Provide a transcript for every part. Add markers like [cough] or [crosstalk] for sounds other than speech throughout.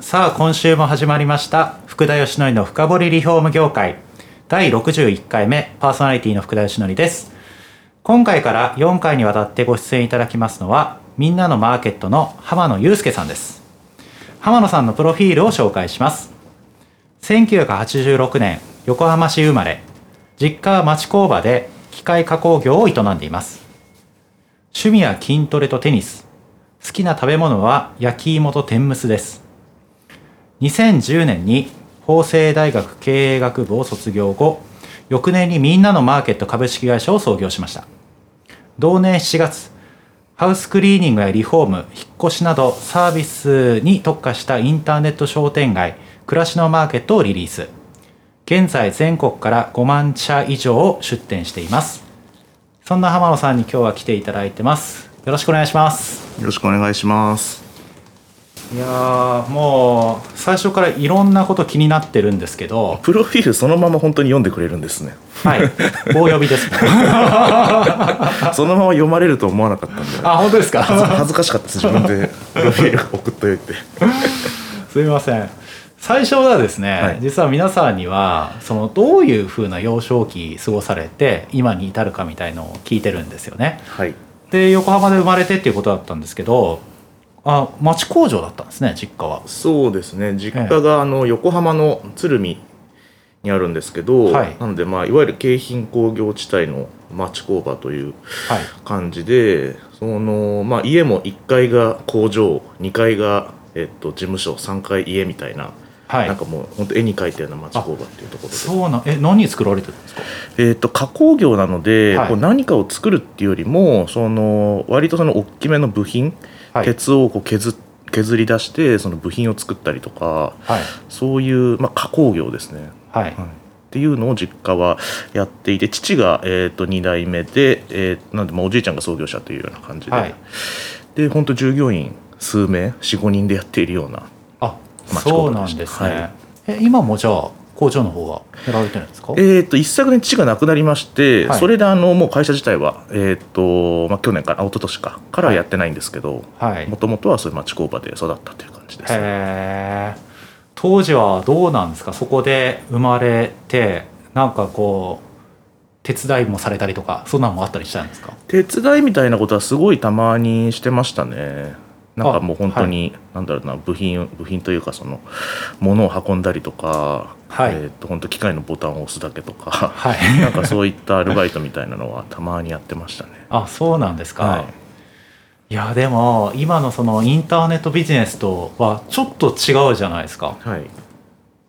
さあ今週も始まりました。福田義則の深掘りリフォーム業界。第61回目。パーソナリティの福田義則です。今回から4回にわたってご出演いただきますのはみんなのマーケットの浜野祐介さんです。浜野さんのプロフィールを紹介します。1986年横浜市生まれ。実家は町工場で機械加工業を営んでいます。趣味は筋トレとテニス。好きな食べ物は焼き芋と天むすです。2010年に法政大学経営学部を卒業後翌年にみんなのマーケット株式会社を創業しました。同年7月ハウスクリーニングやリフォーム引っ越しなどサービスに特化したインターネット商店街暮らしのマーケットをリリース。現在全国から5万社以上を出店しています。そんな浜野さんに今日は来ていただいてます。よろしくお願いします。よろしくお願いします。いやもう最初からいろんなこと気になってるんですけどプロフィールそのまま本当に読んでくれるんですね。はい。棒読みです [laughs] そのまま読まれると思わなかったんで。あ本当ですか？恥ずかしかったです。自分でプロフィール送っといて。[laughs] すみません。最初はですね、はい、実は皆さんにはそのどういうふうな幼少期過ごされて今に至るかみたいのを聞いてるんですよね。はい、で横浜で生まれてっていうことだったんですけどあ町工場だったんですね実家は。そうですね。実家があの横浜の鶴見にあるんですけど、はい、なのでまあいわゆる京浜工業地帯の町工場という感じで、はい、そのまあ家も1階が工場2階がえっと事務所3階家みたいなはい、なんかもう本当絵に描いたような町工場っていうところで。そうなえ何作られてるんですか？えっ、と加工業なので、はい、こう何かを作るっていうよりもその割とその大きめの部品、はい、鉄をこう削削り出してその部品を作ったりとか、そういう、まあ、加工業ですね。はい。っていうのを実家はやっていて父が、えーと、2代目で、えー、なんでまあおじいちゃんが創業者というような感じで、はい、で本当従業員数名45人でやっているようなそうなんですね、はい、え今もじゃあ工場の方がやられてるんですか？えっ、と一昨年父が亡くなりまして、はい、それであのもう会社自体はえっ、とまあ去年から一昨年かからはやってないんですけどもともとはそういう町工場で育ったという感じです、ね、当時はどうなんですか？そこで生まれてなんかこう手伝いもされたりとかそんなのもあったりしたんですか？手伝いみたいなことはすごいたまにしてましたねなんかもう本当に、はい、なんだろうな部品部品というかその物を運んだりとか、はい、えー、と本当機械のボタンを押すだけとか、はい、[laughs] なんかそういったアルバイトみたいなのはたまにやってましたね。あそうなんですか、はい、いやでも今のそのインターネットビジネスとはちょっと違うじゃないですか。はい、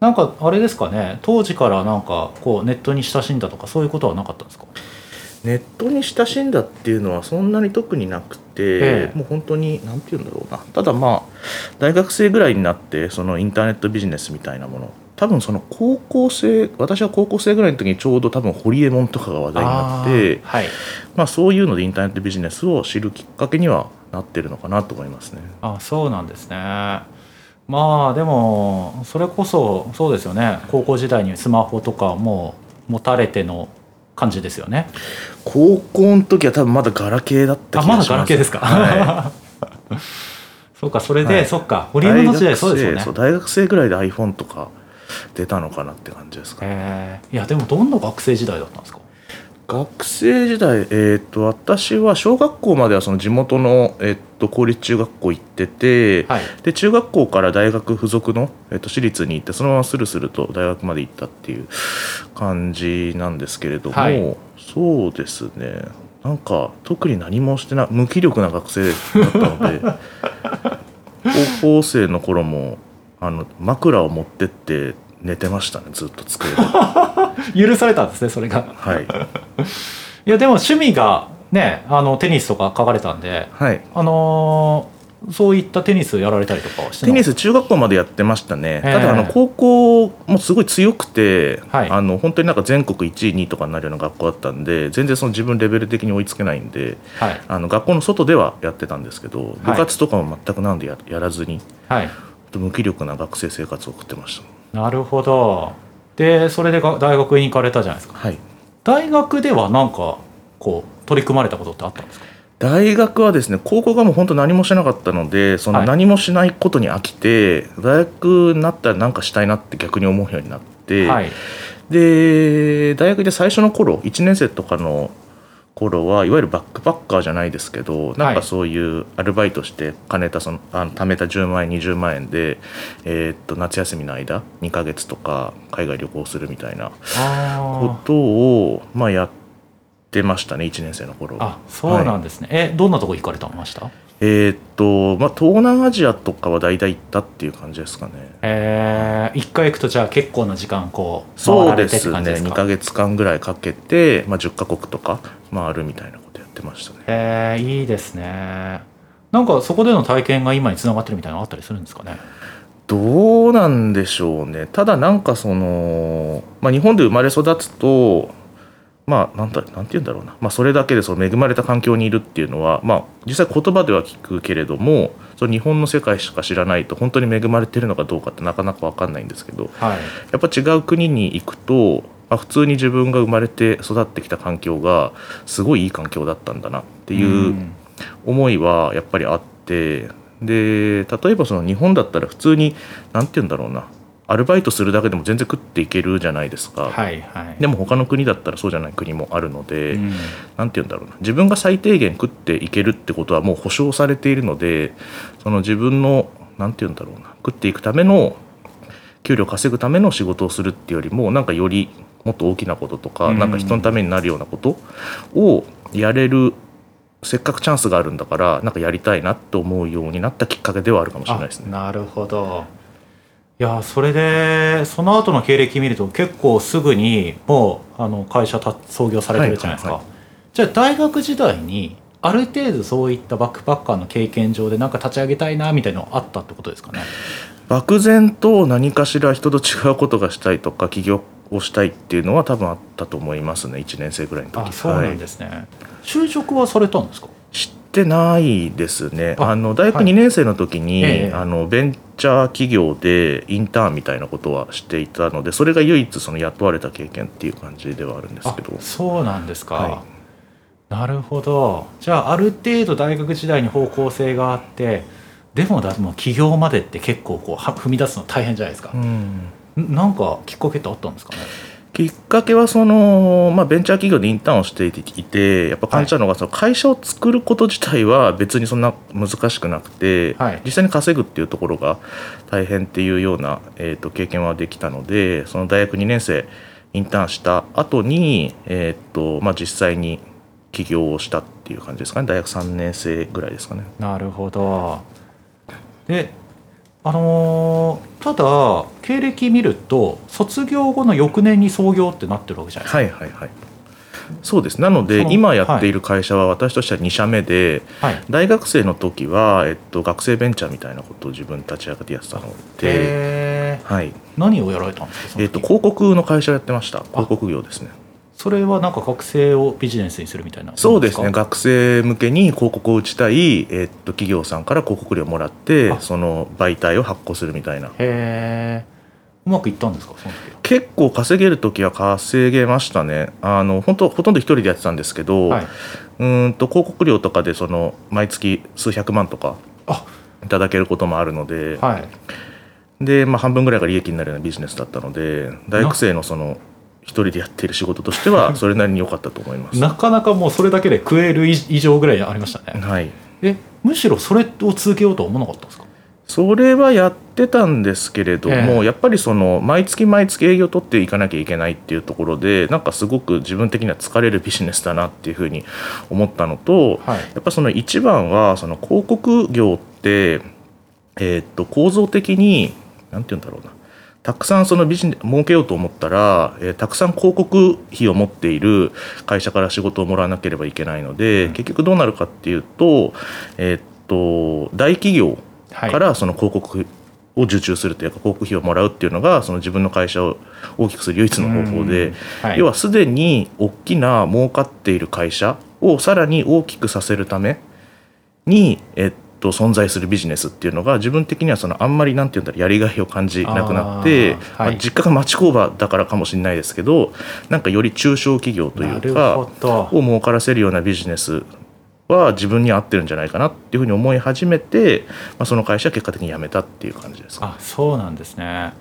なんかあれですかね。当時からなんかこうネットに親しんだとかそういうことはなかったんですか？ネットに親しんだっていうのはそんなに特になくて、もう本当に何て言うんだろうな。ただまあ大学生ぐらいになってそのインターネットビジネスみたいなもの。多分その高校生私は高校生ぐらいの時にちょうど多分ホリエモンとかが話題になって、はい、まあ、そういうのでインターネットビジネスを知るきっかけにはなってるのかなと思いますね。あそうなんですね。まあでもそれこそそうですよね。高校時代にスマホとかも持たれての感じですよね。高校の時は多分まだガラケーだった気がします。あまだガラケーですか、はい、[laughs] そうかそれで、はい、そっか。堀江の時代そうですよね。大学生ぐらいで iPhone とか出たのかなって感じですか、ね、いやでもどんな学生時代だったんですか？学生時代、えーと、私は小学校まではその地元の、えーと、公立中学校行ってて、はい、で中学校から大学付属の、えーと、私立に行ってそのままするすると大学まで行ったっていう感じなんですけれども、はい、そうですね。なんか特に何もしてない無気力な学生だったので [laughs] 高校生の頃もあの枕を持ってって寝てましたねずっと机で。[laughs] 許されたんですねそれが。はい。いやでも趣味がねあのテニスとか書かれたんで、はい、あのそういったテニスやられたりとかはしてテニス中学校までやってましたね。ただあの高校もすごい強くて、はい、あの本当になんか全国1位2位とかになるような学校だったんで全然その自分レベル的に追いつけないんで、はい、あの学校の外ではやってたんですけど部活とかも全くなんでややらずに、はい、無気力な学生生活を送ってましたなるほど。でそれで大学に行かれたじゃないですか、はい、大学では何かこう取り組まれたことってあったんですか？大学はですね高校がもう本当何もしなかったのでその何もしないことに飽きて、はい、大学になったら何かしたいなって逆に思うようになって、はい、で大学で最初の頃1年生とかの頃はいわゆるバックパッカーじゃないですけどなんかそういうアルバイトして金たそのあの貯めた10万円20万円で、えー、っと夏休みの間2ヶ月とか海外旅行するみたいなことをまあやってましたね1年生の頃。あそうなんですね、はい、えどんなとこ行かれたました？えー、っとまあ東南アジアとかは大体行ったっていう感じですかね。えー、1回行くとじゃあ結構な時間こうそうですね。2か？月間ぐらいかけて、まあ、10か国とか回るみたいなことやってましたね。えー、いいですね。なんかそこでの体験が今につながってるみたいなのあったりするんですかね？どうなんでしょうね。ただなんかその、まあ、日本で生まれ育つとまあ、なんだなんて言うんだろうな、まあ、それだけでその恵まれた環境にいるっていうのは、まあ、実際言葉では聞くけれどもその日本の世界しか知らないと本当に恵まれてるのかどうかってなかなか分かんないんですけど、はい、やっぱ違う国に行くと、まあ、普通に自分が生まれて育ってきた環境がすごいいい環境だったんだなっていう思いはやっぱりあって。で例えばその日本だったら普通に何て言うんだろうなアルバイトするだけでも全然食っていけるじゃないですか、はいはい、でも他の国だったらそうじゃない国もあるので何、うん、て言うんだろうな。自分が最低限食っていけるってことはもう保証されているのでその自分の何て言うんだろうな。食っていくための給料稼ぐための仕事をするっていうよりもなんかよりもっと大きなこととか、うん、なんか人のためになるようなことをやれるせっかくチャンスがあるんだからなんかやりたいなと思うようになったきっかけではあるかもしれないですね。なるほどいやそれでその後の経歴見ると結構すぐにもうあの会社創業されてるじゃないですか、はいはいはい、じゃあ大学時代にある程度そういったバックパッカーの経験上で何か立ち上げたいなみたいなのあったってことですかね？漠然と何かしら人と違うことがしたいとか起業をしたいっていうのは多分あったと思いますね1年生ぐらいの時。あそうなんですね、はい、就職はされたんですか？してないですね。あの大学2年生の時に、はいえあのベンチャー企業でインターンみたいなことはしていたのでそれが唯一その雇われた経験っていう感じではあるんですけど。そうなんですか、はい、なるほど。じゃあある程度大学時代に方向性があってでもだも起業までって結構こう踏み出すの大変じゃないですか、うん、なんかきっかけってあったんですかね？きっかけはその、まあ、ベンチャー企業でインターンをしていてやっぱ感じたのが、その会社を作ること自体は別にそんな難しくなくて、はい、実際に稼ぐっていうところが大変っていうような、えー、と経験はできたのでその大学2年生インターンした後に、えーとまあ、実際に起業をしたっていう感じですかね。大学3年生ぐらいですかね。なるほど。であのー、ただ経歴見ると卒業後の翌年に創業ってなってるわけじゃないですか。はいはいはい。そうです。なので今やっている会社は私としては2社目で、はい、大学生の時は、えっと、学生ベンチャーみたいなことを自分立ち上げてやってたので、はい、何をやられたんですか？えっと、広告の会社やってました。広告業ですねそれはなんか学生をビジネスにするみたいな？そうですね。学生向けに広告を打ちたい、えー、っと企業さんから広告料もらってその媒体を発行するみたいな。へえうまくいったんですか？結構稼げる時は稼げましたね。あの本当ほとんど一人でやってたんですけど、はい、うんと広告料とかでその毎月数百万とかいただけることもあるので、はい、で、まあ、半分ぐらいが利益になるようなビジネスだったので大学生のその一人でやっている仕事としては [laughs] それなりに良かったと思います。なかなかもうそれだけで食える以上ぐらいありましたね。はい。えむしろそれを続けようとは思わなかったんですか？それはやってたんですけれども、えー、やっぱりその毎月毎月営業取っていかなきゃいけないっていうところでなんかすごく自分的には疲れるビジネスだなっていうふうに思ったのと、はい、やっぱその一番はその広告業って、えー、っと構造的に何て言うんだろうなたくさんそのビジネス儲けようと思ったら、えー、たくさん広告費を持っている会社から仕事をもらわなければいけないので、うん、結局どうなるかっていうと,、えー、っと大企業からその広告を受注するというか広告費をもらうっていうのがその自分の会社を大きくする唯一の方法で、はい、要はすでに大きな儲かっている会社をさらに大きくさせるために、えっと、存在するビジネスっていうのが自分的にはそのあんまりなんて言うんだろうやりがいを感じなくなって、はい、まあ、実家が町工場だからかもしれないですけどなんかより中小企業というかを儲からせるようなビジネスは自分に合ってるんじゃないかなっていうふうに思い始めて、まあ、その会社は結果的に辞めたっていう感じです、あそうなんですね。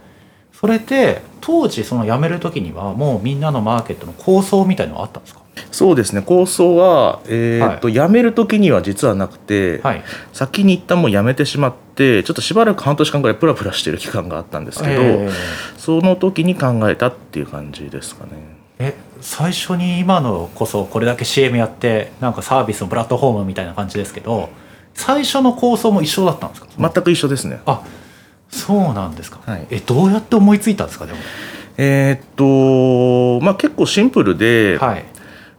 それって当時その辞める時にはもうみんなのマーケットの構想みたいのはあったんですか？そうですね。構想は、えーと、はい、辞める時には実はなくて、はい、先に一旦もう辞めてしまってちょっとしばらく半年間ぐらいプラプラしてる期間があったんですけど、えー、その時に考えたっていう感じですかね。え最初に今のこそこれだけ CM やってなんかサービスのプラットフォームみたいな感じですけど最初の構想も一緒だったんですか？全く一緒ですね。あそうなんですか、はい、えどうやって思いついたんですか？でも。えー、っとまあ結構シンプルで、はい、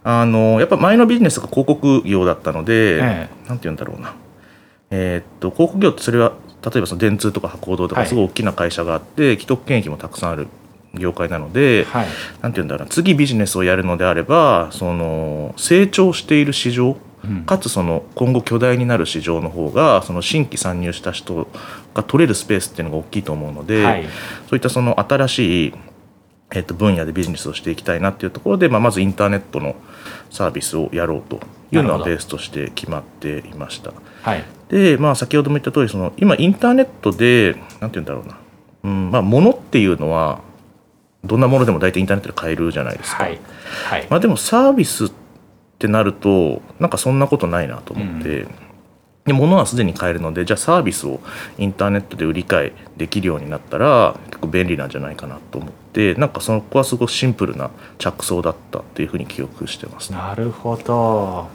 あのやっぱ前のビジネスが広告業だったので、ええ、なんて言うんだろうな、えー、っと広告業ってそれは例えばその電通とか博報堂とかすごい大きな会社があって、はい、既得権益もたくさんある業界なので、はい、なんて言うんだろう次ビジネスをやるのであればその成長している市場かつその今後巨大になる市場の方がその新規参入した人が取れるスペースっていうのが大きいと思うので、はい、そういったその新しいえっと分野でビジネスをしていきたいなっていうところで、まあ、まずインターネットのサービスをやろうというのはベースとして決まっていました。はい、で、まあ、先ほども言った通りそり今インターネットで何て言うんだろうな、うんまあ、物っていうのはどんなものでも大体インターネットで買えるじゃないですか。はいはい、まあ、でもサービスってなるとなんかそんなことないなと思って。うんで物はすでに買えるのでじゃあサービスをインターネットで売り買いできるようになったら結構便利なんじゃないかなと思ってなんかそこはすごくシンプルな着想だったっていうふうに記憶してます、ね、なるほど。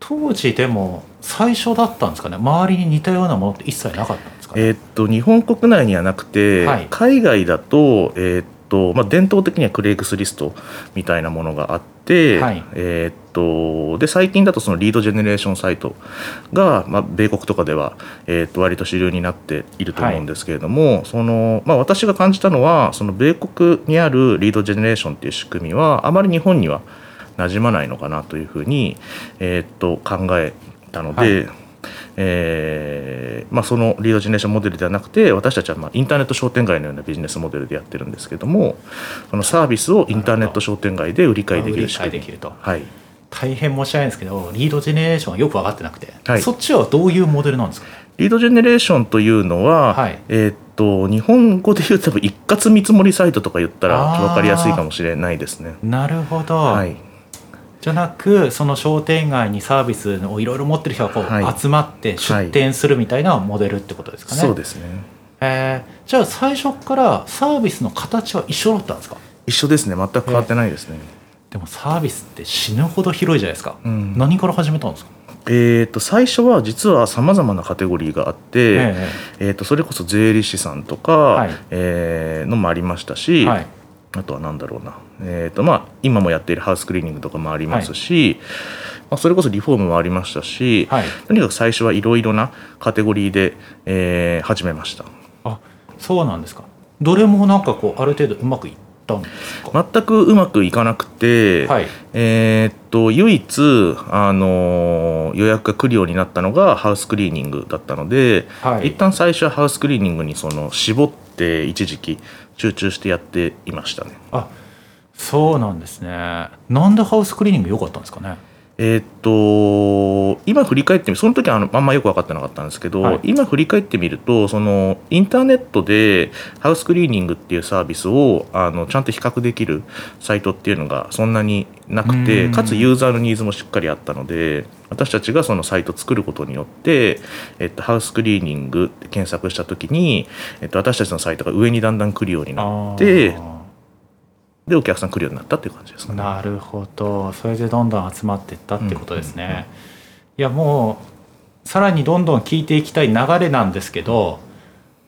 当時でも最初だったんですかね？周りに似たようなものって一切なかったんですか、ね、えー、っと日本国内にはなくて、はい、海外だと,、えー、っとまあ、伝統的にはクレイクスリストみたいなものがあって、はい、えー、っとで最近だとそのリードジェネレーションサイトが、まあ、米国とかでは、えー、っと割と主流になっていると思うんですけれども、はい、そのまあ、私が感じたのはその米国にあるリードジェネレーションっていう仕組みはあまり日本には馴染まないのかなというふうに、えー、っと考えたので、はいえーまあ、そのリードジェネレーションモデルではなくて私たちはまあインターネット商店街のようなビジネスモデルでやってるんですけどもそのサービスをインターネット商店街で売り買いできる仕組みできると、はい、大変申し訳ないんですけどリードジェネレーションはよく分かってなくて、はい、そっちはどういうモデルなんですか？リードジェネレーションというのは、はい、えー、っと日本語で言うと多分一括見積もりサイトとか言ったら分かりやすいかもしれないですね。なるほど、はいじゃなくその商店街にサービスをいろいろ持ってる人がこう集まって出店するみたいなモデルってことですかね。はいはい、そうですね、えー、じゃあ最初からサービスの形は一緒だったんですか？一緒ですね。全く変わってないですね、えー、でもサービスって死ぬほど広いじゃないですか、うん、何から始めたんですか？えー、と最初は実はさまざまなカテゴリーがあって、えー、えーとそれこそ税理士さんとか、はい、えー、のもありましたし、はいあとは何だろうな、えーとまあ、今もやっているハウスクリーニングとかもありますし、はい、まあ、それこそリフォームもありましたし、はい、とにかく最初はいろいろなカテゴリーで、えー、始めました。あそうなんですか。どれもなんかこうある程度うまくいったんですか？全くうまくいかなくて、はい、えー、っと唯一、あの予約が来るようになったのがハウスクリーニングだったので、はい、一旦最初はハウスクリーニングにその絞って一時期集中してやっていましたね。あそうなんですね。なんでハウスクリーニング良かったんですかね？えー、っと今振り返ってみその時はあのあんまよく分かってなかったんですけど、はい、今振り返ってみるとそのインターネットでハウスクリーニングっていうサービスをあのちゃんと比較できるサイトっていうのがそんなになくてかつユーザーのニーズもしっかりあったので私たちがそのサイトを作ることによって、えっと、ハウスクリーニングって検索した時に、えっと、私たちのサイトが上にだんだん来るようになってでお客さん来るようになったっていう感じですかね。なるほど。それでどんどん集まっていったってことですね。うんうんうん、いやもうさらにどんどん聞いていきたい流れなんですけど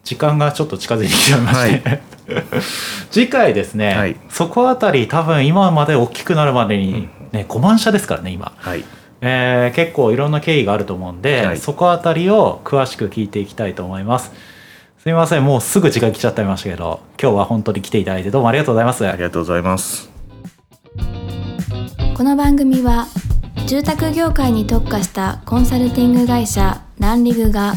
時間がちょっと近づいてきちゃいまして、はい、[laughs] 次回ですね、はい、そこあたり多分今まで大きくなるまでにね、5万社ですからね今、はい、えー、結構いろんな経緯があると思うんで、はい、そこあたりを詳しく聞いていきたいと思いますすみませんもうすぐ時間来ちゃってましたけど今日は本当に来ていただいてどうもありがとうございますありがとうございますこの番組は住宅業界に特化したコンサルティング会社ランリグが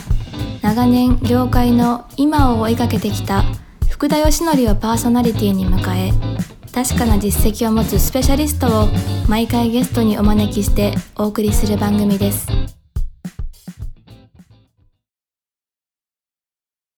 長年業界の今を追いかけてきた福田義則をパーソナリティに迎え確かな実績を持つスペシャリストを毎回ゲストにお招きしてお送りする番組です。